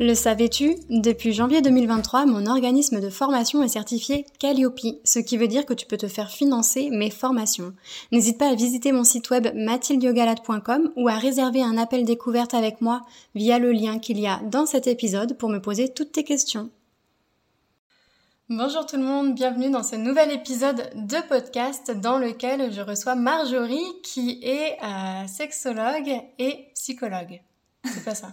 Le savais-tu Depuis janvier 2023, mon organisme de formation est certifié Calliope, ce qui veut dire que tu peux te faire financer mes formations. N'hésite pas à visiter mon site web mathildiogalade.com ou à réserver un appel découverte avec moi via le lien qu'il y a dans cet épisode pour me poser toutes tes questions. Bonjour tout le monde, bienvenue dans ce nouvel épisode de podcast dans lequel je reçois Marjorie qui est euh, sexologue et psychologue. C'est pas ça.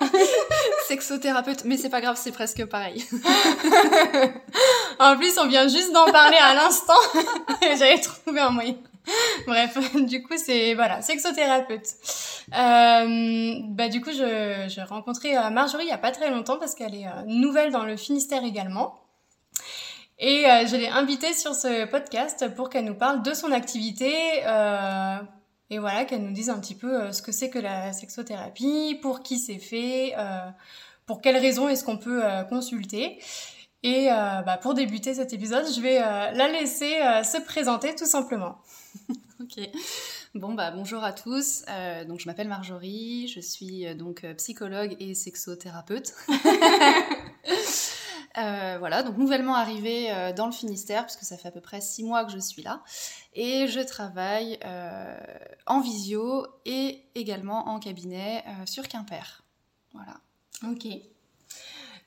Sexothérapeute, mais c'est pas grave, c'est presque pareil. en plus, on vient juste d'en parler à l'instant. J'avais trouvé un moyen. Bref, du coup, c'est voilà, sexothérapeute. Euh, bah du coup, je j'ai rencontré euh, Marjorie il y a pas très longtemps parce qu'elle est euh, nouvelle dans le Finistère également. Et euh, je l'ai invitée sur ce podcast pour qu'elle nous parle de son activité, euh, et voilà, qu'elle nous dise un petit peu euh, ce que c'est que la sexothérapie, pour qui c'est fait, euh, pour quelles raisons est-ce qu'on peut euh, consulter. Et bah, pour débuter cet épisode, je vais la laisser se présenter tout simplement. ok. Bon bah bonjour à tous. donc je m'appelle Marjorie, je suis donc psychologue et sexothérapeute. Euh, voilà, donc nouvellement arrivée euh, dans le Finistère, puisque ça fait à peu près six mois que je suis là. Et je travaille euh, en visio et également en cabinet sur Quimper. Voilà. Ok.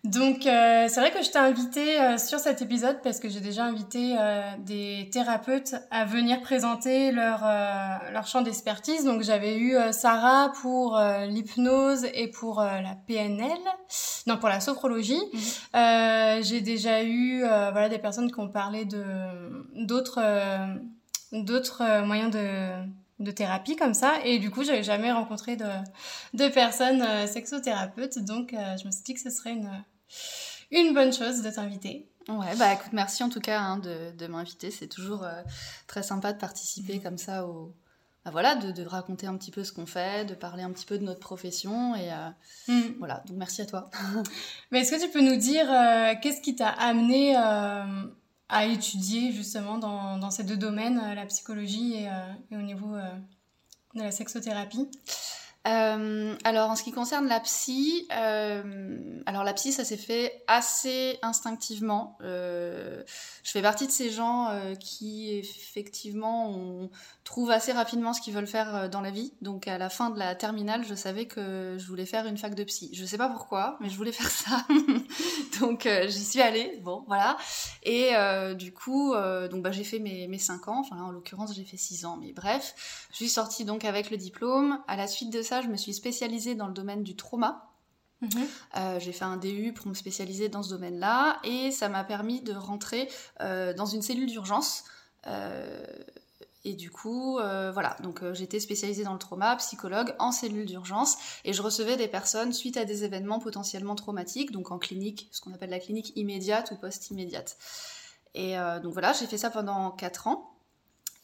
Donc euh, c'est vrai que je t'ai invité euh, sur cet épisode parce que j'ai déjà invité euh, des thérapeutes à venir présenter leur leur champ d'expertise. Donc j'avais eu Sarah pour l'hypnose et pour la PNL, non pour la sophrologie. Mhm. j'ai déjà eu voilà des personnes qui ont parlé de d'autres d'autres moyens de de thérapie comme ça et du coup j'avais jamais rencontré de, de personnes sexothérapeutes donc je me suis dit que ce serait une une bonne chose de t'inviter. Ouais, bah écoute, merci en tout cas hein, de, de m'inviter. C'est toujours euh, très sympa de participer comme ça au. Bah voilà, de, de, raconter un petit peu ce qu'on fait, de parler un petit peu de notre profession et euh, mm. voilà. Donc merci à toi. Mais est-ce que tu peux nous dire euh, qu'est-ce qui t'a amené à étudier justement dans, dans, ces deux domaines, la psychologie et, et au niveau de la sexothérapie? Euh, alors en ce qui concerne la psy, euh, alors la psy ça s'est fait assez instinctivement. Euh, je fais partie de ces gens qui effectivement on trouve assez rapidement ce qu'ils veulent faire dans la vie. Donc à la fin de la terminale, je savais que je voulais faire une fac de psy. Je sais pas pourquoi, mais je voulais faire ça. donc j'y suis allée. Bon voilà. Et du coup, donc bah, j'ai fait mes mes cinq ans. Enfin en l'occurrence j'ai fait six ans, mais bref, je suis sortie donc avec le diplôme. À la suite de ça je me suis spécialisée dans le domaine du trauma. Mhm. Euh, j'ai fait un DU pour me spécialiser dans ce domaine-là et ça m'a permis de rentrer euh, dans une cellule d'urgence. Euh, et du coup, voilà, donc j'étais spécialisée dans le trauma, psychologue en cellule d'urgence, et je recevais des personnes suite à des événements potentiellement traumatiques, donc en clinique, ce qu'on appelle la clinique immédiate ou post-immédiate. Et donc voilà, j'ai fait ça pendant 4 ans.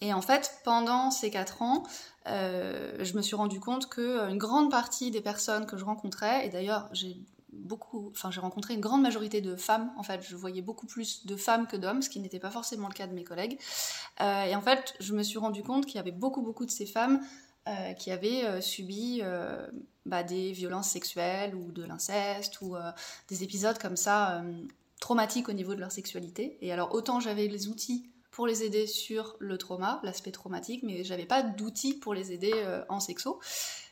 Et en fait, pendant ces 4 ans, euh, je me suis rendu compte que euh, une grande partie des personnes que je rencontrais, et d'ailleurs j'ai beaucoup, enfin j'ai rencontré une grande majorité de femmes. En fait, je voyais beaucoup plus de femmes que d'hommes, ce qui n'était pas forcément le cas de mes collègues. Euh, et en fait, je me suis rendu compte qu'il y avait beaucoup beaucoup de ces femmes qui avaient subi bah, des violences sexuelles ou de l'inceste ou des épisodes comme ça traumatiques au niveau de leur sexualité. Et alors autant j'avais les outils pour les aider sur le trauma, l'aspect traumatique, mais j'avais pas d'outils pour les aider euh, en sexo.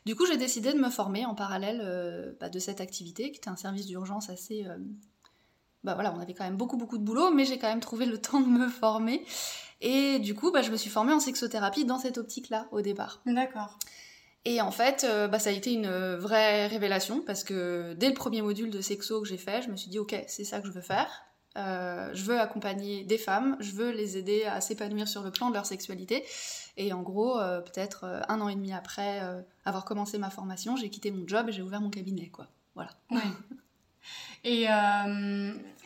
Du coup, j'ai décidé de me former en parallèle euh, bah, de cette activité, qui était un service d'urgence assez. Euh, bah voilà, on avait quand même beaucoup beaucoup de boulot, mais j'ai quand même trouvé le temps de me former. Et du coup, bah, je me suis formée en sexothérapie dans cette optique-là au départ. D'accord. Et en fait, bah, ça a été une vraie révélation parce que dès le premier module de sexo que j'ai fait, je me suis dit ok, c'est ça que je veux faire. Je veux accompagner des femmes, je veux les aider à s'épanouir sur le plan de leur sexualité. Et en gros, peut-être un an et demi après avoir commencé ma formation, j'ai quitté mon job et j'ai ouvert mon cabinet, quoi. Voilà. Et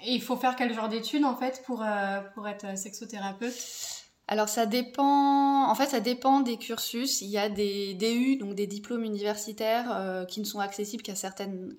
il faut faire quel genre d'études en fait pour, pour être sexothérapeute? Alors ça dépend, en fait ça dépend des cursus. Il y a des DU, donc des diplômes universitaires euh, qui ne sont accessibles qu'à certaines,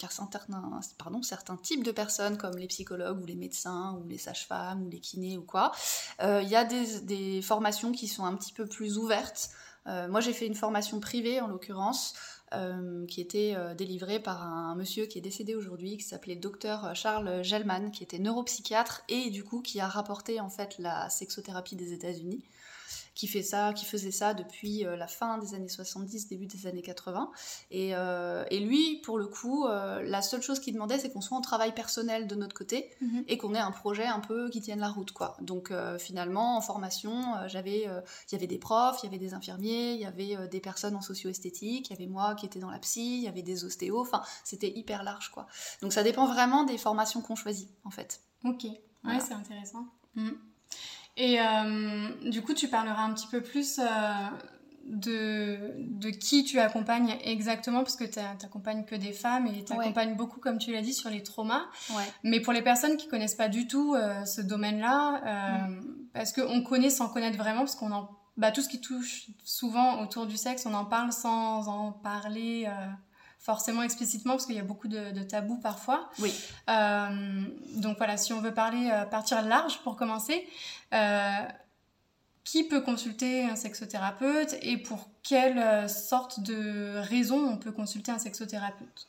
certains, types de personnes comme les psychologues ou les médecins ou les sages-femmes ou les kinés ou quoi. Euh, il y a des, des, formations qui sont un petit peu plus ouvertes. Euh, moi j'ai fait une formation privée en l'occurrence. Euh, qui était euh, délivré par un, monsieur qui est décédé aujourd'hui, qui s'appelait docteur Charles Gelman, qui était neuropsychiatre et du coup qui a rapporté en fait la sexothérapie des États-Unis qui fait ça, qui faisait ça depuis euh, la fin des années 70, début des années 80. Euh, et, lui, pour le coup, euh, la seule chose qu'il demandait, c'est qu'on soit en travail personnel de notre côté mhm. et qu'on ait un projet un peu qui tienne la route, quoi. Donc finalement, en formation, j'avais, il y avait des profs, il y avait des infirmiers, il y avait des personnes en socio-esthétique, il y avait moi qui étais dans la psy, il y avait des ostéos. Enfin, c'était hyper large, quoi. Donc ça dépend vraiment des formations qu'on choisit, en fait. Ok. Ouais, c'est intéressant. Mm. Et euh, du coup, tu parleras un petit peu plus euh, de, de, qui tu accompagnes exactement, parce que tu n'accompagnes que des femmes et tu accompagnes beaucoup, comme tu l'as dit, sur les traumas. Mais pour les personnes qui connaissent pas du tout euh, ce domaine-là, mm. parce qu'on connaît sans connaître vraiment, parce qu'on en... Bah, tout ce qui touche souvent autour du sexe, on en parle sans en parler forcément explicitement parce qu'il y a beaucoup de, tabous parfois. Oui. Euh, donc voilà, si on veut parler, euh, partir large pour commencer, euh, qui peut consulter un sexothérapeute et pour quelle sorte de raison on peut consulter un sexothérapeute?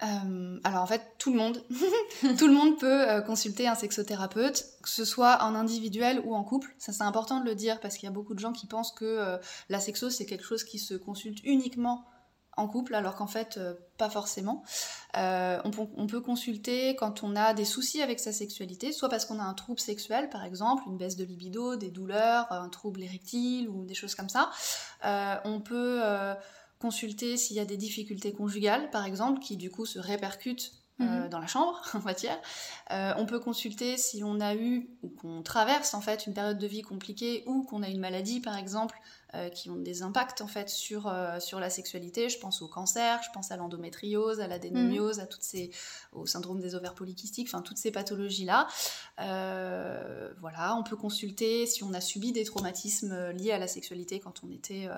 Alors en fait, tout le monde, tout le monde peut consulter un sexothérapeute, que ce soit en individuel ou en couple. Ça c'est important de le dire parce qu'il y a beaucoup de gens qui pensent que la sexo c'est quelque chose qui se consulte uniquement en couple, alors qu'en fait, euh, pas forcément. Euh, on, peut consulter quand on a des soucis avec sa sexualité, soit parce qu'on a un trouble sexuel, par exemple, une baisse de libido, des douleurs, un trouble érectile ou des choses comme ça. Euh, on peut consulter s'il y a des difficultés conjugales, par exemple, qui du coup se répercutent mhm. dans la chambre, on va dire. on peut consulter si on a eu ou qu'on traverse en fait une période de vie compliquée ou qu'on a une maladie par exemple euh, qui ont des impacts en fait sur, euh, sur la sexualité. Je pense au cancer, je pense à l'endométriose, à l'adénomiose, mhm. à toutes ces, au syndrome des ovaires polykystiques, enfin toutes ces pathologies-là. Euh, voilà, on peut consulter si on a subi des traumatismes liés à la sexualité quand on était,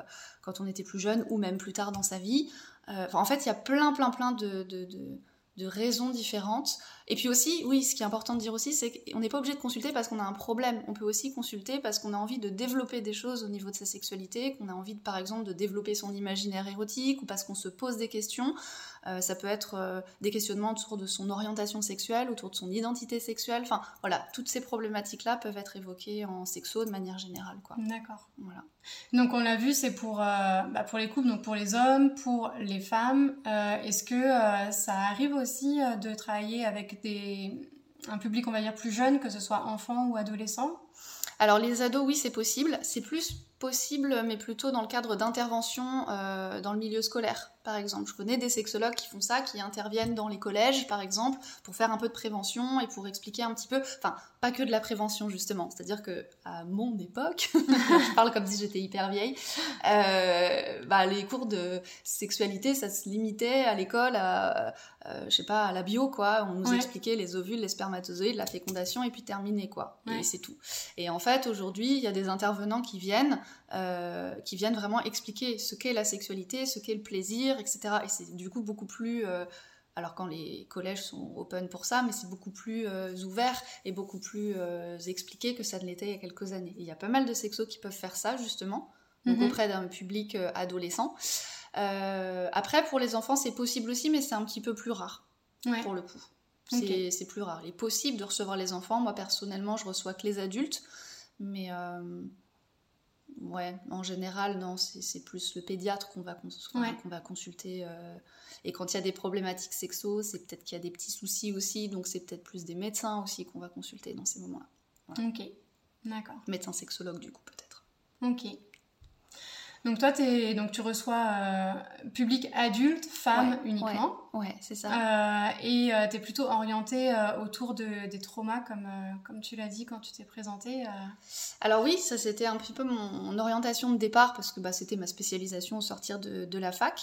quand on était plus jeune ou même plus tard dans sa vie. en fait, il y a plein, plein, plein de, de, de raisons différentes. Et puis aussi, oui, ce qui est important de dire aussi, c'est qu'on n'est pas obligé de consulter parce qu'on a un problème. On peut aussi consulter parce qu'on a envie de développer des choses au niveau de sa sexualité, qu'on a envie, de, par exemple, de développer son imaginaire érotique, ou parce qu'on se pose des questions. Euh, ça peut être euh, des questionnements autour de son orientation sexuelle, autour de son identité sexuelle. Enfin, voilà, toutes ces problématiques-là peuvent être évoquées en sexo de manière générale. D'accord. Voilà. Donc, on l'a vu, c'est pour, euh, bah, pour les couples, donc pour les hommes, pour les femmes. Est-ce que ça arrive aussi de travailler avec un public, on va dire, plus jeune, que ce soit enfant ou adolescent Alors les ados, oui, c'est possible. C'est plus possible, mais plutôt dans le cadre d'intervention euh, dans le milieu scolaire, par exemple. Je connais des sexologues qui font ça, qui interviennent dans les collèges, par exemple, pour faire un peu de prévention et pour expliquer un petit peu, enfin, pas que de la prévention, justement. C'est-à-dire que à mon époque, je parle comme si j'étais hyper vieille, euh, bah, les cours de sexualité, ça se limitait à l'école à, euh, je sais pas, à la bio, quoi. On nous expliquait les ovules, les spermatozoïdes, la fécondation, et puis terminé, quoi. Et c'est tout. Et en fait, aujourd'hui, il y a des intervenants qui viennent euh, qui viennent vraiment expliquer ce qu'est la sexualité, ce qu'est le plaisir, etc. Et c'est du coup beaucoup plus... Euh, alors quand les collèges sont open pour ça, mais c'est beaucoup plus euh, ouvert et beaucoup plus expliqué que ça ne l'était il y a quelques années. il y a pas mal de sexos qui peuvent faire ça justement, donc mhm. auprès d'un public adolescent. après, pour les enfants, c'est possible aussi, mais c'est un petit peu plus rare, pour le coup. C'est plus rare. Il est possible de recevoir les enfants. Moi, personnellement, je reçois que les adultes. Mais, Ouais, en général, non, c'est plus le pédiatre qu'on va, va consulter. Euh, et quand il y a des problématiques sexo, c'est peut-être qu'il y a des petits soucis aussi, donc c'est peut-être plus des médecins aussi qu'on va consulter dans ces moments-là. Ok, d'accord. Médecin sexologue, du coup, peut-être. Ok. Donc toi, es, donc tu reçois euh, public adulte, femmes uniquement. Ouais, c'est ça. Euh, et euh, tu es plutôt orientée autour de, des traumas, comme, comme tu l'as dit quand tu t'es présentée. Alors oui, ça c'était un petit peu mon, orientation de départ, parce que bah, c'était ma spécialisation au sortir de, de la fac.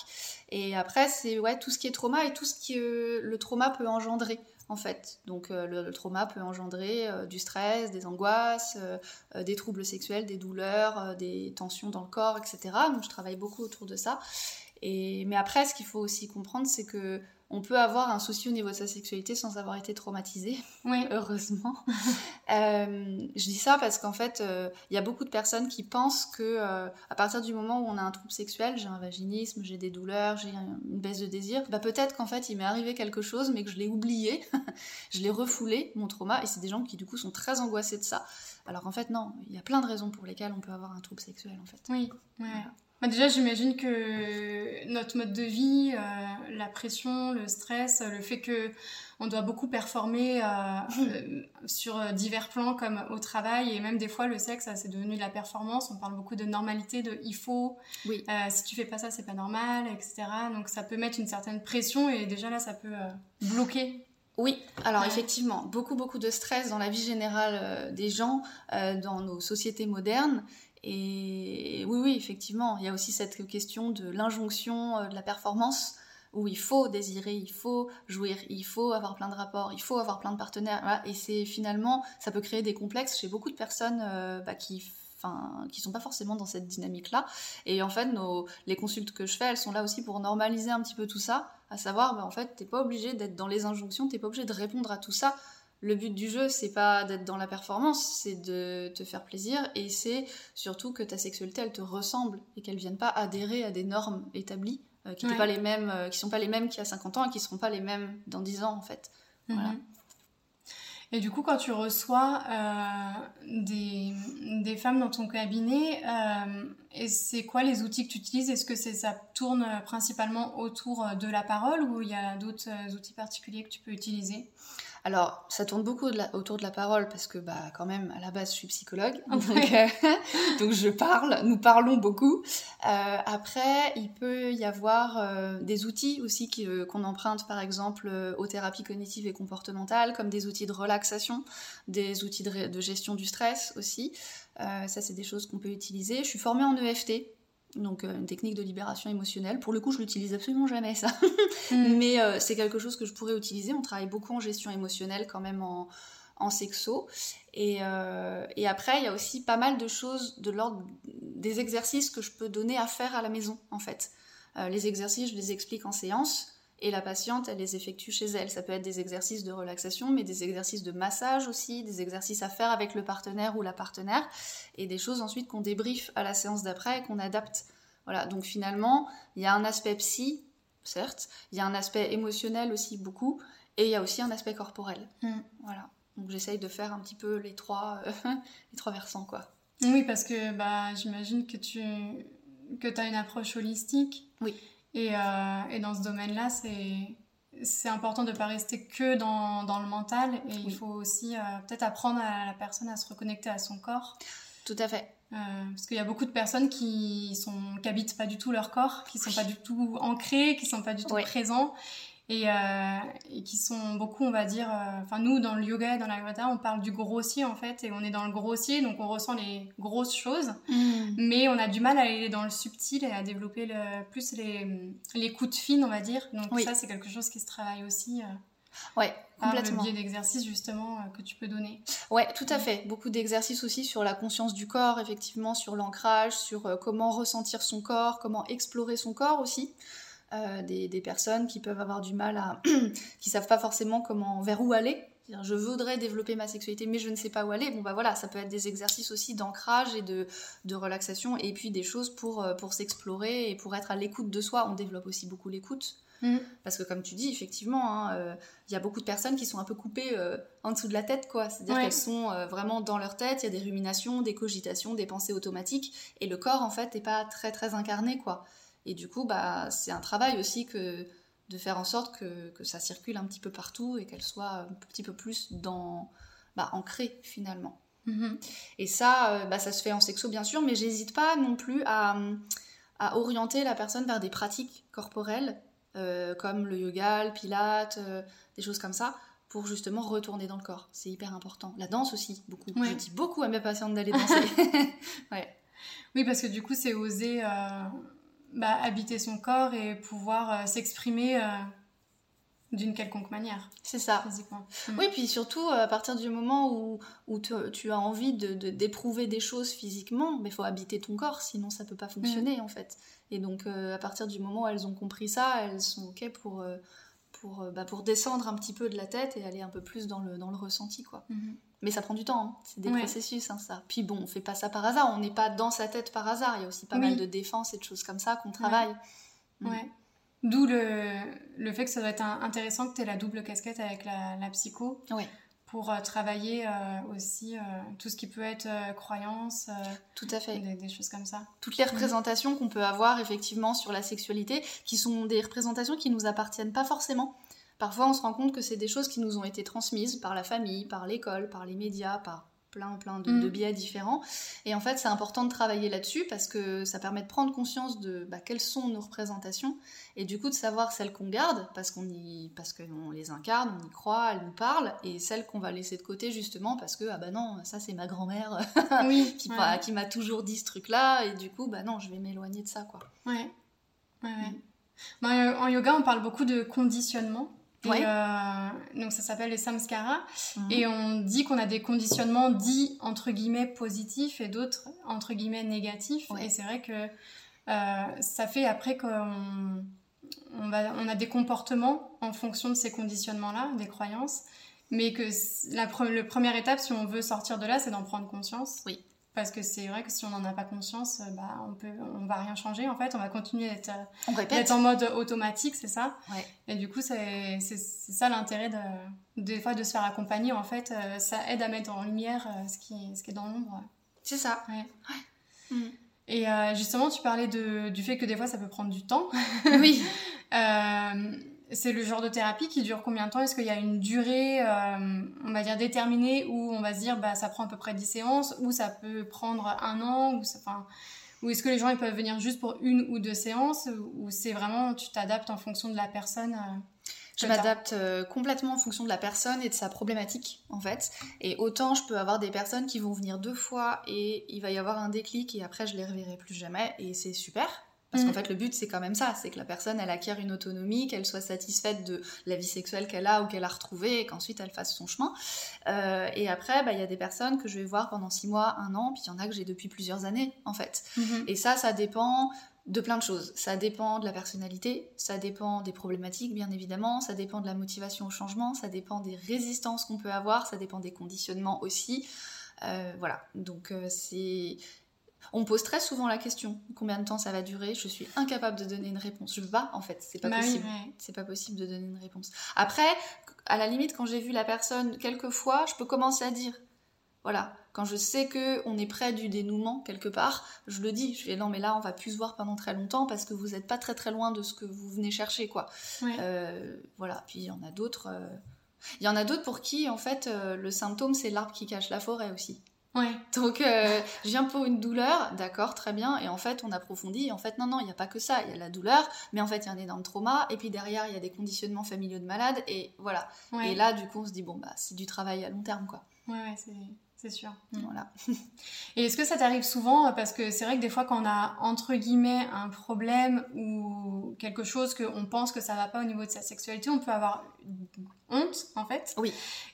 Et après, c'est ouais, tout ce qui est trauma et tout ce que le trauma peut engendrer en fait. Donc euh, le, trauma peut engendrer euh, du stress, des angoisses, euh, des troubles sexuels, des douleurs, des tensions dans le corps, etc. Donc je travaille beaucoup autour de ça. Et, mais après, ce qu'il faut aussi comprendre, c'est que on peut avoir un souci au niveau de sa sexualité sans avoir été traumatisé. Oui. Heureusement. Euh, je dis ça parce qu'en fait, euh, il y a beaucoup de personnes qui pensent que euh, à partir du moment où on a un trouble sexuel, j'ai un vaginisme, j'ai des douleurs, j'ai une baisse de désir, bah peut-être qu'en fait il m'est arrivé quelque chose, mais que je l'ai oublié, je l'ai refoulé, mon trauma, et c'est des gens qui du coup sont très angoissés de ça. Alors en fait non, il y a plein de raisons pour lesquelles on peut avoir un trouble sexuel en fait. Oui. Ouais. Bah, déjà, j'imagine que notre mode de vie, euh, la pression, le stress, le fait que on doit beaucoup performer euh, euh, sur divers plans comme au travail et même des fois le sexe, c'est devenu de la performance. On parle beaucoup de normalité, de il faut. Oui. si tu fais pas ça, c'est pas normal, etc. Donc ça peut mettre une certaine pression et déjà là, ça peut bloquer oui, alors effectivement, beaucoup beaucoup de stress dans la vie générale des gens, dans nos sociétés modernes, et oui, oui, effectivement, il y a aussi cette question de l'injonction euh, de la performance où il faut désirer, il faut jouir, il faut avoir plein de rapports, il faut avoir plein de partenaires. Et c'est finalement, ça peut créer des complexes chez beaucoup de personnes euh, bah, qui enfin qui sont pas forcément dans cette dynamique là et en fait nos, les consultes que je fais elles sont là aussi pour normaliser un petit peu tout ça à savoir bah, en fait t'es pas obligé d'être dans les injonctions t'es pas obligé de répondre à tout ça le but du jeu, c'est pas d'être dans la performance, c'est de te faire plaisir et c'est surtout que ta sexualité, elle te ressemble et qu'elle vienne pas adhérer à des normes établies euh, qui ne pas les mêmes, euh, qui sont pas les mêmes qu'il y a 50 ans et qui seront pas les mêmes dans 10 ans en fait. Mhm. Et du coup, quand tu reçois euh, des, des, femmes dans ton cabinet, c'est quoi les outils que tu utilises? Est-ce que ça tourne principalement autour de la parole ou il y a d'autres outils particuliers que tu peux utiliser? Alors, ça tourne beaucoup autour de la parole parce que, bah, quand même, à la base, je suis psychologue, donc, donc je parle, nous parlons beaucoup. Euh, après, il peut y avoir euh, des outils aussi euh, qu'on emprunte, par exemple, aux thérapies cognitives et comportementales, comme des outils de relaxation, des outils de, de gestion du stress aussi. ça, c'est des choses qu'on peut utiliser. Je suis formée en EFT, donc euh, une technique de libération émotionnelle. Pour le coup, je l'utilise absolument jamais ça, mm. mais euh, c'est quelque chose que je pourrais utiliser. On travaille beaucoup en gestion émotionnelle quand même en, en sexo. Et, euh, et, après, il y a aussi pas mal de choses de l'ordre des exercices que je peux donner à faire à la maison en fait. les exercices, je les explique en séance et la patiente, elle les effectue chez elle. Ça peut être des exercices de relaxation, mais des exercices de massage aussi, des exercices à faire avec le partenaire ou la partenaire, et des choses ensuite qu'on débriefe à la séance d'après et qu'on adapte. Voilà, donc finalement, il y a un aspect psy, certes, il y a un aspect émotionnel aussi beaucoup, et il y a aussi un aspect corporel. Mm. Voilà. Donc j'essaye de faire un petit peu les trois, euh, les trois versants, quoi. Oui, parce que bah, j'imagine que tu que as une approche holistique. Oui. Euh, et, dans ce domaine-là, c'est important de ne pas rester que dans, dans le mental et il faut aussi euh, peut-être apprendre à la personne à se reconnecter à son corps. Tout à fait. Euh, parce qu'il y a beaucoup de personnes qui sont qui pas du tout leur corps, qui sont pas du tout ancrés, qui sont pas du tout présents et, euh, et, qui sont beaucoup, on va dire, euh, enfin nous dans le yoga et dans l'ayurveda, on parle du grossier en fait, et on est dans le grossier, donc on ressent les grosses choses, mm. mais on a du mal à aller dans le subtil et à développer le, plus les, les coups de fine, on va dire. Donc ça, c'est quelque chose qui se travaille aussi. Euh, ouais, complètement. Par le biais d'exercices justement que tu peux donner. Ouais, tout à fait. Beaucoup d'exercices aussi sur la conscience du corps, effectivement, sur l'ancrage, sur comment ressentir son corps, comment explorer son corps aussi. Euh, des, personnes qui peuvent avoir du mal à. qui savent pas forcément comment, vers où aller. Je voudrais développer ma sexualité, mais je ne sais pas où aller. Bon, bah voilà, ça peut être des exercices aussi d'ancrage et de, de, relaxation, et puis des choses pour, euh, pour s'explorer et pour être à l'écoute de soi. On développe aussi beaucoup l'écoute. Mm. Parce que comme tu dis, effectivement, hein, euh, il y a beaucoup de personnes qui sont un peu coupées en dessous de la tête, quoi. C'est-à-dire qu'elles sont vraiment dans leur tête, il y a des ruminations, des cogitations, des pensées automatiques, et le corps, en fait, n'est pas très très incarné, quoi. Et du coup, bah, c'est un travail aussi que de faire en sorte que, que ça circule un petit peu partout et qu'elle soit un petit peu plus dans, bah, ancrée finalement. Mm-hmm. Et ça, euh, bah, ça se fait en sexo bien sûr, mais j'hésite pas non plus à, à orienter la personne vers des pratiques corporelles euh, comme le yoga, le pilate, euh, des choses comme ça, pour justement retourner dans le corps. C'est hyper important. La danse aussi, beaucoup. Je dis beaucoup à mes patientes d'aller danser. Oui, parce que du coup, c'est oser bah, habiter son corps et pouvoir s'exprimer d'une quelconque manière. C'est ça. Mm. Oui, puis surtout, à partir du moment où, où tu, as envie d'éprouver de, d'éprouver des choses physiquement, il faut habiter ton corps, sinon ça peut pas fonctionner mm. en fait. Et donc, euh, à partir du moment où elles ont compris ça, elles sont OK pour, euh, pour, euh, bah, pour descendre un petit peu de la tête et aller un peu plus dans le, dans le ressenti, quoi. Mm-hmm. Mais ça prend du temps, hein. c'est des processus, hein, ça. Puis bon, on fait pas ça par hasard, on n'est pas dans sa tête par hasard. Il y a aussi pas mal de défense et de choses comme ça qu'on travaille. Ouais. Mm. D'où le, le, fait que ça doit être intéressant que tu aies la double casquette avec la, la psycho. Pour euh, travailler euh, aussi euh, tout ce qui peut être croyance. tout à fait. Des, choses comme ça. Toutes les représentations qu'on peut avoir effectivement sur la sexualité, qui sont des représentations qui nous appartiennent pas forcément. Parfois, on se rend compte que c'est des choses qui nous ont été transmises par la famille, par l'école, par les médias, par plein plein de, mm. biais différents. Et en fait, c'est important de travailler là-dessus parce que ça permet de prendre conscience de bah, quelles sont nos représentations et du coup de savoir celles qu'on garde parce qu'on y parce qu'on les incarne, on y croit, elles nous parlent et celles qu'on va laisser de côté justement parce que ah bah non, ça c'est ma grand-mère qui, qui m'a toujours dit ce truc-là et du coup bah non, je vais m'éloigner de ça quoi. Ouais. Ouais, ouais. Bah, en yoga, on parle beaucoup de conditionnement. Euh, donc ça s'appelle les samskaras. Mhm. Et on dit qu'on a des conditionnements dits entre guillemets positifs et d'autres entre guillemets négatifs. Et c'est vrai que euh, ça fait après qu'on on, on a des comportements en fonction de ces conditionnements-là, des croyances. Mais que la, la première étape, si on veut sortir de là, c'est d'en prendre conscience. Oui. Parce que c'est vrai que si on n'en a pas conscience, euh, bah, on peut, on va rien changer en fait. On va continuer d'être, euh, en mode automatique, c'est ça? Et du coup, c'est, ça l'intérêt de, des fois de se faire accompagner. En fait, euh, ça aide à mettre en lumière ce qui, ce qui est dans l'ombre. C'est ça. Mm. Et justement, tu parlais de, du fait que des fois, ça peut prendre du temps. oui. c'est le genre de thérapie qui dure combien de temps? Est-ce qu'il y a une durée, euh, on va dire, déterminée où on va se dire, bah, ça prend à peu près 10 séances, ou ça peut prendre un an, ou, ou est-ce que les gens ils peuvent venir juste pour une ou deux séances, ou c'est vraiment, tu t'adaptes en fonction de la personne euh, je m'adapte euh, complètement en fonction de la personne et de sa problématique, en fait. Et autant je peux avoir des personnes qui vont venir deux fois et il va y avoir un déclic et après je les reverrai plus jamais et c'est super. Parce qu'en mm. fait, le but, c'est quand même ça, c'est que la personne, elle acquiert une autonomie, qu'elle soit satisfaite de la vie sexuelle qu'elle a ou qu'elle a retrouvée, et qu'ensuite elle fasse son chemin. Euh, et après, bah, il y a des personnes que je vais voir pendant six mois, un an, puis il y en a que j'ai depuis plusieurs années, en fait. Mm-hmm. Et ça, ça dépend de plein de choses. Ça dépend de la personnalité, ça dépend des problématiques, bien évidemment, ça dépend de la motivation au changement, ça dépend des résistances qu'on peut avoir, ça dépend des conditionnements aussi. Euh, voilà, donc euh, c'est on me pose très souvent la question combien de temps ça va durer. Je suis incapable de donner une réponse. Je pas, en fait, c'est pas bah possible. C'est pas possible de donner une réponse. Après, à la limite, quand j'ai vu la personne quelques fois, je peux commencer à dire. Voilà, quand je sais que on est près du dénouement quelque part, je le dis. Je fais non mais là on va plus se voir pendant très longtemps parce que vous n'êtes pas très très loin de ce que vous venez chercher quoi. Euh, voilà. Puis il y en a d'autres. Euh, il y en a d'autres pour qui en fait euh, le symptôme c'est l'arbre qui cache la forêt aussi. Donc, euh, je viens pour une douleur, d'accord, très bien. Et en fait, on approfondit. Et en fait, non, non, il n'y a pas que ça. Il y a la douleur, mais en fait, il y a un énorme trauma. Et puis derrière, il y a des conditionnements familiaux de malades. Et voilà. Et là, du coup, on se dit, bon, bah, c'est du travail à long terme, quoi. Ouais, ouais c'est c'est sûr. Mm. Voilà. Et est-ce que ça t'arrive souvent Parce que c'est vrai que des fois, quand on a entre guillemets un problème ou quelque chose qu'on pense que ça va pas au niveau de sa sexualité, on peut avoir honte en fait. Oui.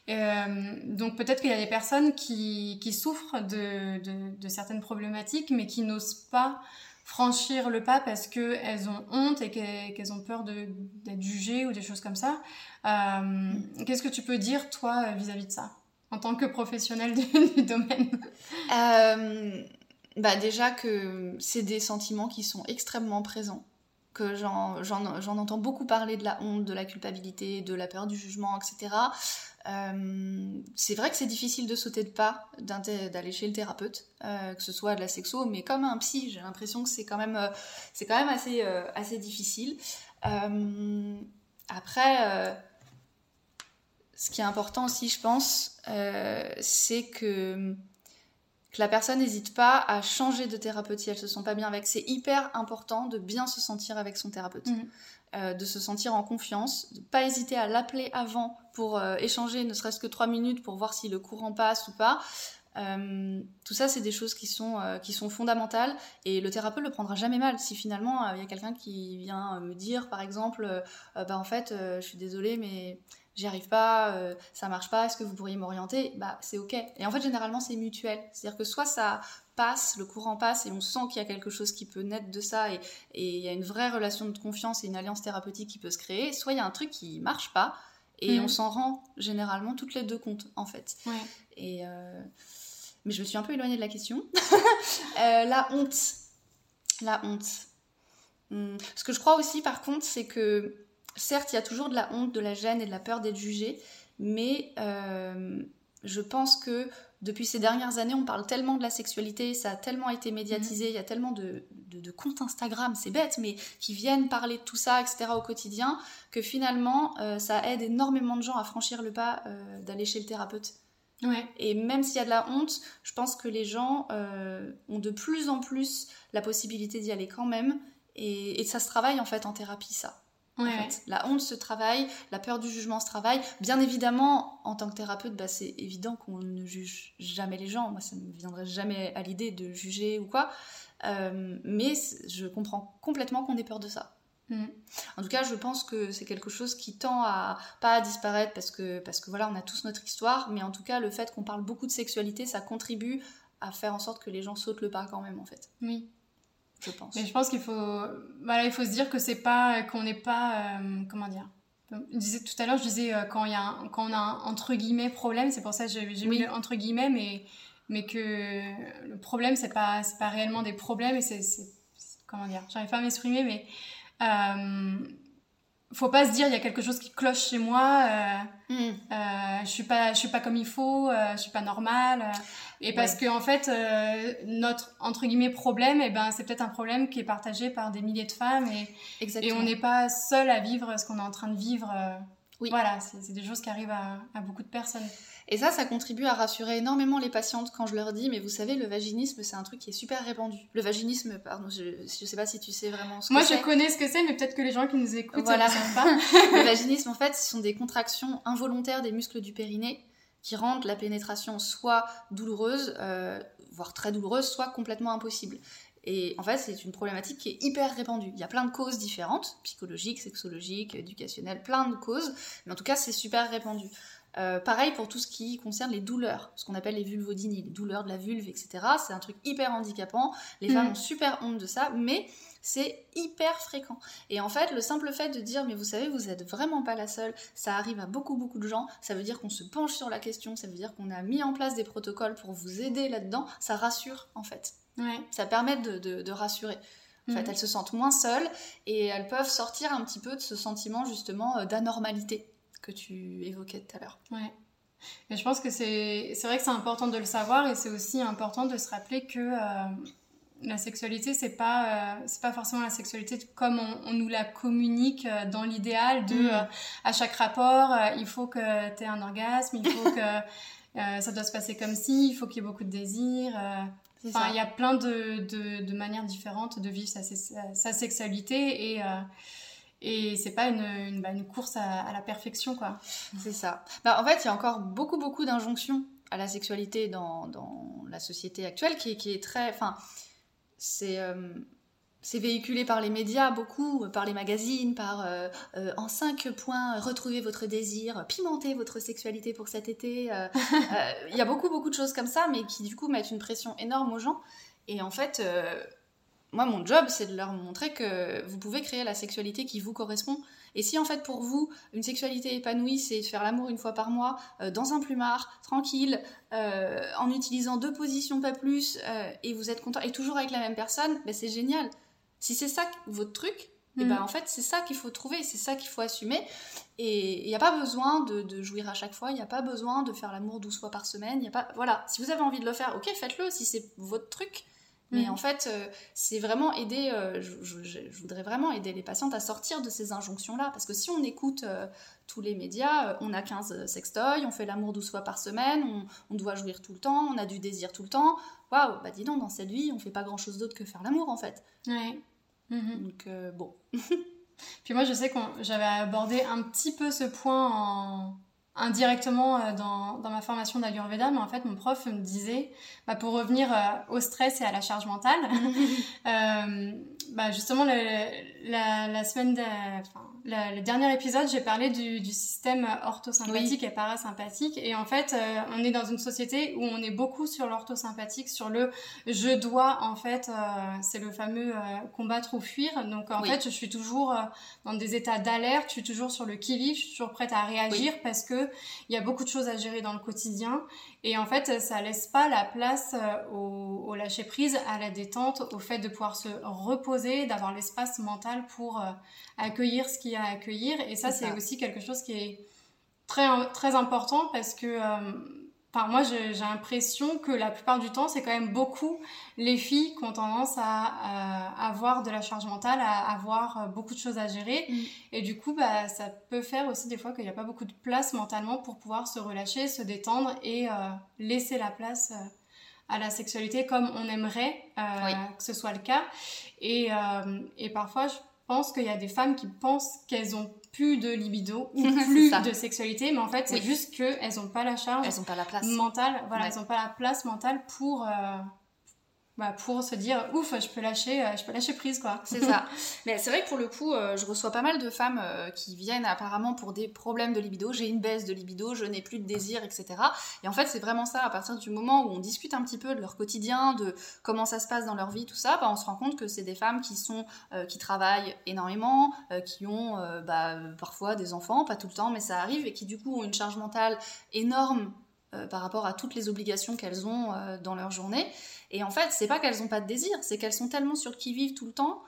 Euh, donc peut-être qu'il y a des personnes qui, qui souffrent de, de, de, certaines problématiques, mais qui n'osent pas franchir le pas parce qu'elles ont honte et qu'elles ont peur d'être jugées ou des choses comme ça. Euh, Qu'est-ce que tu peux dire toi vis-à-vis -vis de ça? En tant que professionnel du, domaine euh, bah Déjà que c'est des sentiments qui sont extrêmement présents, que j'en entends beaucoup parler de la honte, de la culpabilité, de la peur du jugement, etc. Euh, c'est vrai que c'est difficile de sauter de pas, d'aller chez le thérapeute, euh, que ce soit de la sexo, mais comme un psy, j'ai l'impression que c'est quand même, quand même assez, assez difficile. après ce qui est important aussi, je pense, euh, c'est que que la personne n'hésite pas à changer de thérapeute si elle se sent pas bien avec. C'est hyper important de bien se sentir avec son thérapeute. Mhm. Euh, de se sentir en confiance, de pas hésiter à l'appeler avant pour euh, échanger ne serait-ce que trois minutes pour voir si le courant passe ou pas. Euh, tout ça, c'est des choses qui sont, qui sont fondamentales et le thérapeute le prendra jamais mal. Si finalement il y a quelqu'un qui vient me dire, par exemple, bah en fait, je suis désolée, mais j'y arrive pas, ça marche pas, est-ce que vous pourriez m'orienter? Bah c'est ok. Et en fait, généralement, c'est mutuel. C'est-à-dire que soit ça passe, le courant passe et on sent qu'il y a quelque chose qui peut naître de ça et il y a une vraie relation de confiance et une alliance thérapeutique qui peut se créer, soit il y a un truc qui marche pas et Mhm. on s'en rend généralement toutes les deux compte en fait. Ouais. Et euh, Mais je me suis un peu éloignée de la question. Euh, la honte. La honte. Hmm. Ce que je crois aussi par contre, c'est que certes, il y a toujours de la honte, de la gêne et de la peur d'être jugé, mais euh, je pense que depuis ces dernières années, on parle tellement de la sexualité, ça a tellement été médiatisé, il y a tellement de, de- de comptes Instagram, c'est bête, mais qui viennent parler de tout ça, etc. au quotidien, que finalement, euh, ça aide énormément de gens à franchir le pas euh, d'aller chez le thérapeute. Ouais. Et même s'il y a de la honte, je pense que les gens euh, ont de plus en plus la possibilité d'y aller quand même. Et, et ça se travaille en fait en thérapie, ça. En Ouais. fait. La honte se travaille, la peur du jugement se travaille. Bien évidemment, en tant que thérapeute, bah, c'est évident qu'on ne juge jamais les gens. Moi, ça ne me viendrait jamais à l'idée de juger ou quoi. Euh, mais je comprends complètement qu'on ait peur de ça. Mhm. En tout cas, je pense que c'est quelque chose qui tend à pas à disparaître parce que parce que voilà, on a tous notre histoire, mais en tout cas, le fait qu'on parle beaucoup de sexualité, ça contribue à faire en sorte que les gens sautent le pas quand même, en fait. Oui. Je pense. Mais je pense qu'il faut, voilà, il faut se dire que c'est pas, qu'on n'est pas, euh, comment dire. Je disais tout à l'heure, je disais euh, quand il y a, un- quand on a un entre guillemets problème, c'est pour ça que j'ai Oui. mis le entre guillemets, mais mais que le problème c'est pas, c'est pas réellement des problèmes et c'est- comment dire, j'arrive pas à m'exprimer, mais euh, faut pas se dire il y a quelque chose qui cloche chez moi. euh, Hmm. euh, je suis pas je suis pas comme il faut euh, je suis pas normale et parce que en fait euh, notre entre guillemets problème et ben c'est peut-être un problème qui est partagé par des milliers de femmes et, et on n'est pas seul à vivre ce qu'on est en train de vivre Oui. voilà c'est c'est des choses qui arrivent à, à beaucoup de personnes Et ça, ça contribue à rassurer énormément les patientes quand je leur dis, mais vous savez, le vaginisme, c'est un truc qui est super répandu. Le vaginisme, pardon, je, je sais pas si tu sais vraiment ce que moi c'est. je connais ce que c'est mais peut-être que les gens qui nous écoutent Voilà. ne savent pas Le vaginisme, en fait, ce sont des contractions involontaires des muscles du périnée qui rendent la pénétration soit douloureuse, euh, voire très douloureuse, soit complètement impossible. Et en fait, c'est une problématique qui est hyper répandue. Il y a plein de causes différentes, psychologiques, sexologiques, éducationnelles, plein de causes, mais en tout cas, c'est super répandu. Euh, pareil pour tout ce qui concerne les douleurs, ce qu'on appelle les vulvodynies, les douleurs de la vulve, etc. C'est un truc hyper handicapant. Les femmes ont super honte de ça, mais c'est hyper fréquent. Et en fait, le simple fait de dire, mais vous savez, vous êtes vraiment pas la seule, ça arrive à beaucoup, beaucoup de gens, ça veut dire qu'on se penche sur la question, ça veut dire qu'on a mis en place des protocoles pour vous aider là-dedans, ça rassure en fait. ouais Ça permet de, de- de rassurer. En fait, Mhm. elles se sentent moins seules et elles peuvent sortir un petit peu de ce sentiment justement euh, d'anormalité que tu évoquais tout à l'heure. Ouais. Et je pense que c'est c'est vrai que c'est important de le savoir et c'est aussi important de se rappeler que euh, la sexualité c'est pas euh, c'est pas forcément la sexualité comme on, on nous la communique euh, dans l'idéal de Mm. euh, à chaque rapport il faut que tu aies un orgasme, il faut que ça doit se passer comme ci, il faut qu'il y ait beaucoup de désir. Enfin, il y a plein de, de, de manières différentes de vivre sa, sa, sexualité et, et c'est pas une, bah, course à, la perfection, quoi. C'est ça. Bah, en fait, il y a encore beaucoup, beaucoup d'injonctions à la sexualité dans, la société actuelle qui, est- très. Enfin, c'est. euh, c'est véhiculé par les médias beaucoup, par les magazines, par euh, euh, en cinq points, retrouvez votre désir, pimentez votre sexualité pour cet été. euh, euh, Il y a beaucoup, beaucoup de choses comme ça, mais qui du coup mettent une pression énorme aux gens. Et en fait, euh, moi, mon job, c'est de leur montrer que vous pouvez créer la sexualité qui vous correspond. Et si en fait pour vous, une sexualité épanouie, c'est de faire l'amour une fois par mois, euh, dans un plumard, tranquille, euh, en utilisant deux positions, pas plus, euh, et vous êtes content, et toujours avec la même personne, ben c'est génial. Si c'est ça votre truc, et Mm. ben en fait c'est ça qu'il faut trouver, c'est ça qu'il faut assumer. Et il n'y a pas besoin de, de jouir à chaque fois, il n'y a pas besoin de faire l'amour 12 fois par semaine, il a pas... Voilà, si vous avez envie de le faire, ok, faites-le, si c'est votre truc. Mais Mhm. en fait, euh, c'est vraiment aider, euh, je, je- je- je voudrais vraiment aider les patientes à sortir de ces injonctions-là. Parce que si on écoute euh, tous les médias, on a 15 sextoys, on fait l'amour 12 fois par semaine, on, on doit jouir tout le temps, on a du désir tout le temps. Waouh, bah dis donc, dans cette vie, on fait pas grand-chose d'autre que faire l'amour en fait. Ouais. Mhm. Donc bon. Puis moi, je sais que j'avais abordé un petit peu ce point en- indirectement euh, dans, dans ma formation d'Ayurveda, mais en fait, mon prof me disait, bah, pour revenir euh, au stress et à la charge mentale, euh, bah, justement, le- la, la semaine, de- enfin, le dernier épisode, j'ai parlé du, du système orthosympathique et parasympathique, et en fait, euh, on est dans une société où on est beaucoup sur l'orthosympathique, sur le je dois, en fait, euh, c'est le fameux euh, combattre ou fuir, donc en Oui. fait, je suis toujours dans des états d'alerte, je suis toujours sur le qui-vive, je suis toujours prête à réagir parce que il y a beaucoup de choses à gérer dans le quotidien. Et en fait ça laisse pas la place au, au lâcher prise, à la détente, au fait de pouvoir se reposer, d'avoir l'espace mental pour accueillir ce qu'il à accueillir et ça C'est aussi quelque chose qui est très très important parce que euh, Enfin, moi, j'ai l'impression que la plupart du temps, c'est quand même beaucoup les filles qui ont tendance à, à avoir de la charge mentale, à avoir euh, beaucoup de choses à gérer. Mm. Et du coup, bah, ça peut faire aussi des fois qu'il n'y a pas beaucoup de place mentalement pour pouvoir se relâcher, se détendre et euh, laisser la place euh, à la sexualité comme on aimerait euh, Oui. que ce soit le cas. Et, et parfois, je pense qu'il y a des femmes qui pensent qu'elles ont plus de libido ou plus de sexualité, mais en fait, c'est Oui. juste qu'elles n'ont pas la charge Elles ont pas la place. mentale, voilà, Ouais. elles n'ont pas la place mentale pour, euh, bah, pour se dire ouf, je peux lâcher, euh, je peux lâcher prise quoi. C'est ça. Mais c'est vrai que pour le coup, euh, je reçois pas mal de femmes euh, qui viennent apparemment pour des problèmes de libido. J'ai une baisse de libido, je n'ai plus de désir, etc. Et en fait, c'est vraiment ça. À partir du moment où on discute un petit peu de leur quotidien, de comment ça se passe dans leur vie, tout ça, bah, on se rend compte que c'est des femmes qui sont euh, qui travaillent énormément, qui ont bah, parfois des enfants, pas tout le temps, mais ça arrive, et qui du coup ont une charge mentale énorme euh, par rapport à toutes les obligations qu'elles ont euh, dans leur journée. Et en fait, c'est pas qu'elles ont pas de désir, c'est qu'elles sont tellement sur le qui-vive tout le temps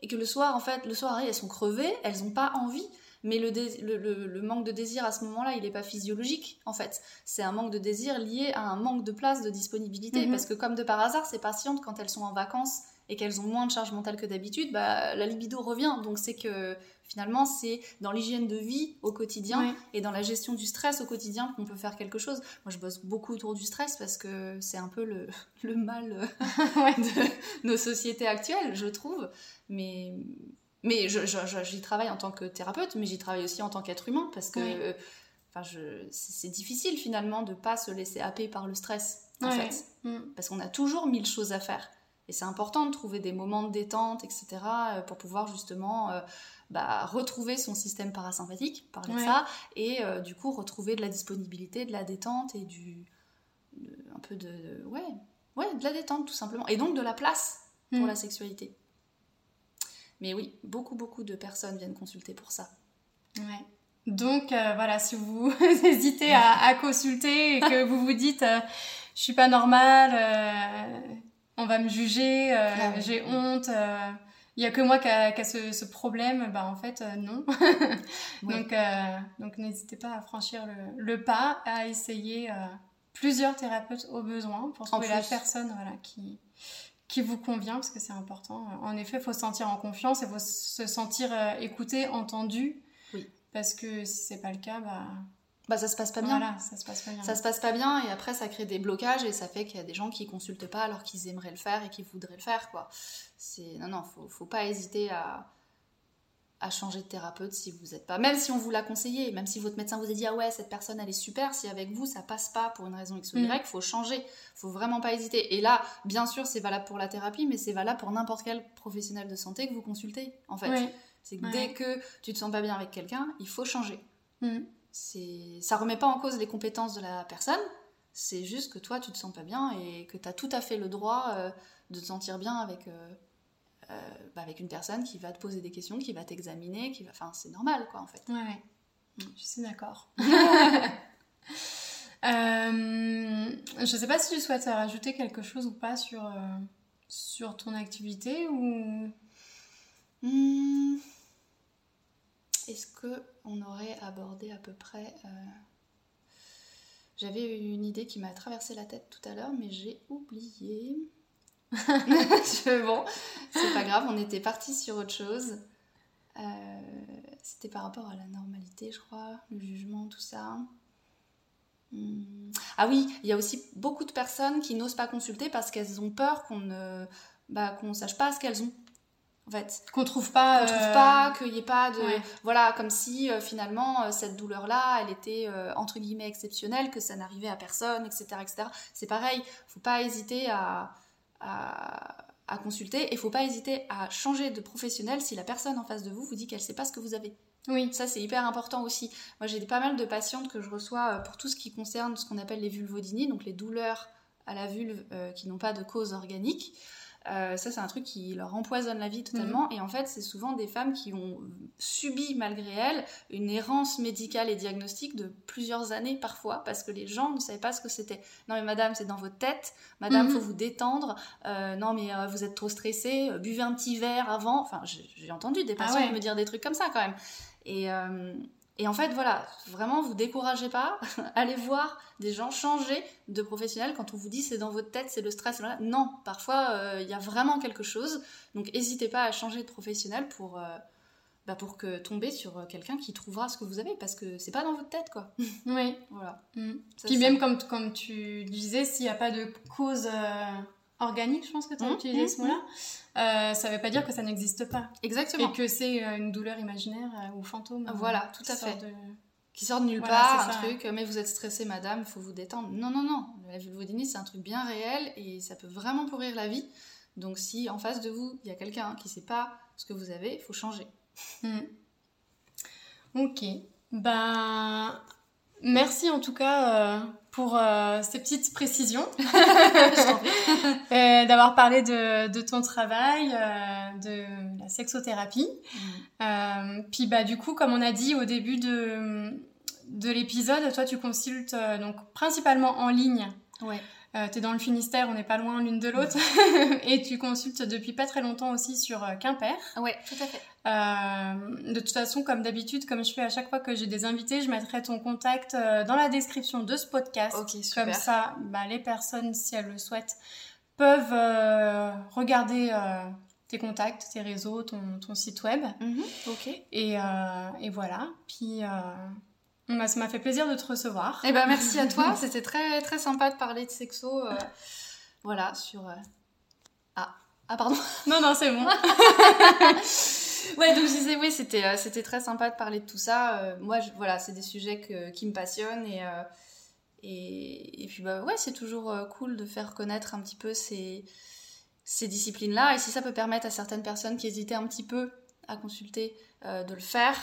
et que le soir, en fait, le soir, elles sont crevées, elles ont pas envie. Mais le, le, le- le manque de désir à ce moment-là, il n'est pas physiologique, en fait. C'est un manque de désir lié à un manque de place, de disponibilité. Mhm. Parce que, comme de par hasard, ces patientes, quand elles sont en vacances et qu'elles ont moins de charge mentale que d'habitude, bah, la libido revient. Donc, c'est que finalement, c'est dans l'hygiène de vie au quotidien et dans la gestion du stress au quotidien qu'on peut faire quelque chose. Moi, je bosse beaucoup autour du stress parce que c'est un peu le, le mal euh, de nos sociétés actuelles, je trouve. Mais, mais je- je- je- j'y travaille en tant que thérapeute, mais j'y travaille aussi en tant qu'être humain parce que Oui. euh, enfin, c'est difficile finalement de pas se laisser happer par le stress, en fait. Mm. Parce qu'on a toujours mille choses à faire. Et c'est important de trouver des moments de détente, etc., euh, pour pouvoir justement euh, bah, retrouver son système parasympathique, parler de ça, et euh, du coup retrouver de la disponibilité, de la détente et du. de- un peu de. Ouais, ouais, de la détente tout simplement. Et donc de la place pour Mm. la sexualité. Mais oui, beaucoup, beaucoup de personnes viennent consulter pour ça. Ouais. Donc euh, voilà, si vous hésitez à, à consulter et que vous vous dites euh, je suis pas normale, euh, on va me juger, euh, Ah oui. j'ai honte, euh, il y a que moi qui a, ce, ce problème, bah en fait euh, non. Donc euh, donc n'hésitez pas à franchir le, le pas, à essayer euh, plusieurs thérapeutes au besoin pour trouver la personne voilà qui qui vous convient parce que c'est important. En effet, il faut se sentir en confiance et faut se sentir euh, écouté, entendu. Oui. Parce que si c'est pas le cas, bah Bah ça se passe pas bien. voilà, ça se passe pas bien. Ça se passe pas bien et après ça crée des blocages et ça fait qu'il y a des gens qui consultent pas alors qu'ils aimeraient le faire et qui voudraient le faire quoi. C'est non non, faut, faut pas hésiter à à changer de thérapeute si vous êtes pas même si on vous l'a conseillé, même si votre médecin vous a dit ah ouais cette personne elle est super, si avec vous ça passe pas pour une raison X ou Y, Mm. faut changer. Faut vraiment pas hésiter. Et là, bien sûr, c'est valable pour la thérapie mais c'est valable pour n'importe quel professionnel de santé que vous consultez en fait. Oui. C'est que Ouais. dès que tu te sens pas bien avec quelqu'un, il faut changer Mm. C'est ça remet pas en cause les compétences de la personne c'est juste que toi tu te sens pas bien et que tu as tout à fait le droit euh, de te sentir bien avec euh, euh, bah, avec une personne qui va te poser des questions qui va t'examiner qui va enfin c'est normal quoi en fait Ouais, ouais. Mm. Je suis d'accord. Je sais pas si tu souhaites rajouter quelque chose ou pas sur, sur ton activité ou. Hmm. Est-ce que on aurait abordé à peu près euh, j'avais une idée qui m'a traversé la tête tout à l'heure mais j'ai oublié bon, c'est pas grave, on était parti sur autre chose. Euh, c'était par rapport à la normalité, je crois, le jugement, tout ça. Hmm. Ah oui, il y a aussi beaucoup de personnes qui n'osent pas consulter parce qu'elles ont peur qu'on ne bah, qu'on sache pas ce qu'elles ont. En fait. Qu'on trouve pas. Qu'on trouve euh, pas, qu'il n'y ait pas de. Voilà, comme si euh, finalement euh, cette douleur-là, elle était entre guillemets exceptionnelle, que ça n'arrivait à personne, etc. etc. C'est pareil, faut pas hésiter à, à, à consulter et faut pas hésiter à changer de professionnel si la personne en face de vous vous dit qu'elle sait pas ce que vous avez. Oui. Ça, c'est hyper important aussi. Moi, j'ai pas mal de patientes que je reçois pour tout ce qui concerne ce qu'on appelle les vulvodynies, donc les douleurs à la vulve qui n'ont pas de cause organique. Euh, ça, c'est un truc qui leur empoisonne la vie totalement. Mhm. Et en fait, c'est souvent des femmes qui ont subi, malgré elles, une errance médicale et diagnostique de plusieurs années parfois, parce que les gens ne savaient pas ce que c'était. Non, mais madame, c'est dans votre tête. Madame, il faut mhm. vous détendre. Euh, non, mais euh, vous êtes trop stressée. buvez un petit verre avant. Enfin, j'ai entendu des ah patients me dire des trucs comme ça quand même. Et, et en fait, voilà, vraiment, vous découragez pas. Allez voir des gens changer de professionnel quand on vous dit c'est dans votre tête, c'est le stress. Non, parfois, euh, il y a vraiment quelque chose. Donc, n'hésitez pas à changer de professionnel pour, euh, bah, pour que tomber sur euh, quelqu'un qui trouvera ce que vous avez parce que c'est pas dans votre tête, quoi. Oui. voilà. Mm. Puis même, comme, comme tu disais, s'il n'y a pas de cause organique, je pense que tu as mmh, utilisé mmh, ce mot-là, euh, ça ne veut pas dire que ça n'existe pas. Exactement. Et que c'est euh, une douleur imaginaire euh, ou fantôme. Voilà, tout à fait. Qui sort de nulle part, un truc, mais vous êtes stressée, madame, il faut vous détendre. Non, non, non. La vulvodynie, c'est un truc bien réel et ça peut vraiment pourrir la vie. Donc, si en face de vous, il y a quelqu'un qui ne sait pas ce que vous avez, il faut changer. Mmh. Ok. Ben, merci en tout cas pour euh, ces petites précisions, d'avoir parlé de, de, ton travail, euh, de la sexothérapie. Mm. Euh, puis bah du coup, comme on a dit au début de, de l'épisode, toi tu consultes euh, donc principalement en ligne. Ouais. Euh, tu es dans le Finistère, on n'est pas loin l'une de l'autre. et tu consultes depuis pas très longtemps aussi sur euh, Quimper. Ouais, tout à fait. Euh, de toute façon, comme d'habitude, comme je fais à chaque fois que j'ai des invités, je mettrai ton contact euh, dans la description de ce podcast. Super. Comme ça, bah, les personnes, si elles le souhaitent, peuvent euh, regarder tes contacts, tes réseaux, ton, ton site web. Ok. Et, et, voilà. Puis bah, ça m'a fait plaisir de te recevoir. Eh ben, merci à toi. C'était très, très sympa de parler de sexo. Voilà, sur. Ah. ah, pardon. Non, non, c'est bon. ouais, donc je disais, oui, c'était, euh, c'était très sympa de parler de tout ça. moi, je, voilà, c'est des sujets qui me passionnent et. Et, et, puis, bah ouais, c'est toujours cool de faire connaître un petit peu ces, ces disciplines-là. Et si ça peut permettre à certaines personnes qui hésitaient un petit peu à consulter de le faire,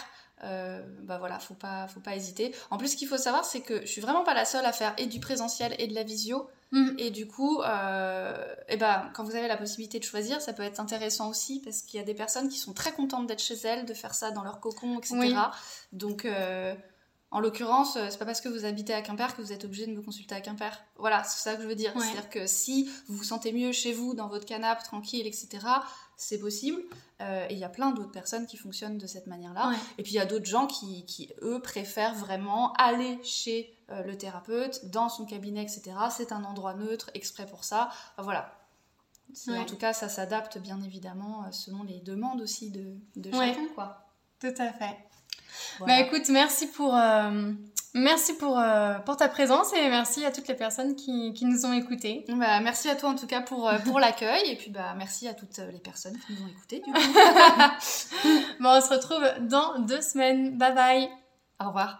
euh, bah voilà, faut pas, faut pas hésiter. En plus, ce qu'il faut savoir, c'est que je suis vraiment pas la seule à faire et du présentiel et de la visio. Mm. Et du coup, euh, et ben, quand vous avez la possibilité de choisir, ça peut être intéressant aussi parce qu'il y a des personnes qui sont très contentes d'être chez elles, de faire ça dans leur cocon, etc. Donc, euh, en l'occurrence, euh, c'est pas parce que vous habitez à Quimper que vous êtes obligé de me consulter à Quimper. Voilà, c'est ça que je veux dire. C'est-à-dire que si vous vous sentez mieux chez vous, dans votre canapé, tranquille, etc., c'est possible. Euh, et il y a plein d'autres personnes qui fonctionnent de cette manière-là. Et puis il y a d'autres gens qui, qui, eux, préfèrent vraiment aller chez euh, le thérapeute, dans son cabinet, etc. C'est un endroit neutre, exprès pour ça. voilà. En tout cas, ça s'adapte bien évidemment selon les demandes aussi de, de chacun, quoi. Tout à fait. Bah écoute, merci pour, euh, merci pour, euh, pour ta présence et merci à toutes les personnes qui, qui nous ont écoutés. Bah, merci à toi en tout cas pour, euh, pour l'accueil et puis bah, merci à toutes les personnes qui nous ont écoutés. bon, on se retrouve dans deux semaines. Bye bye. Au revoir.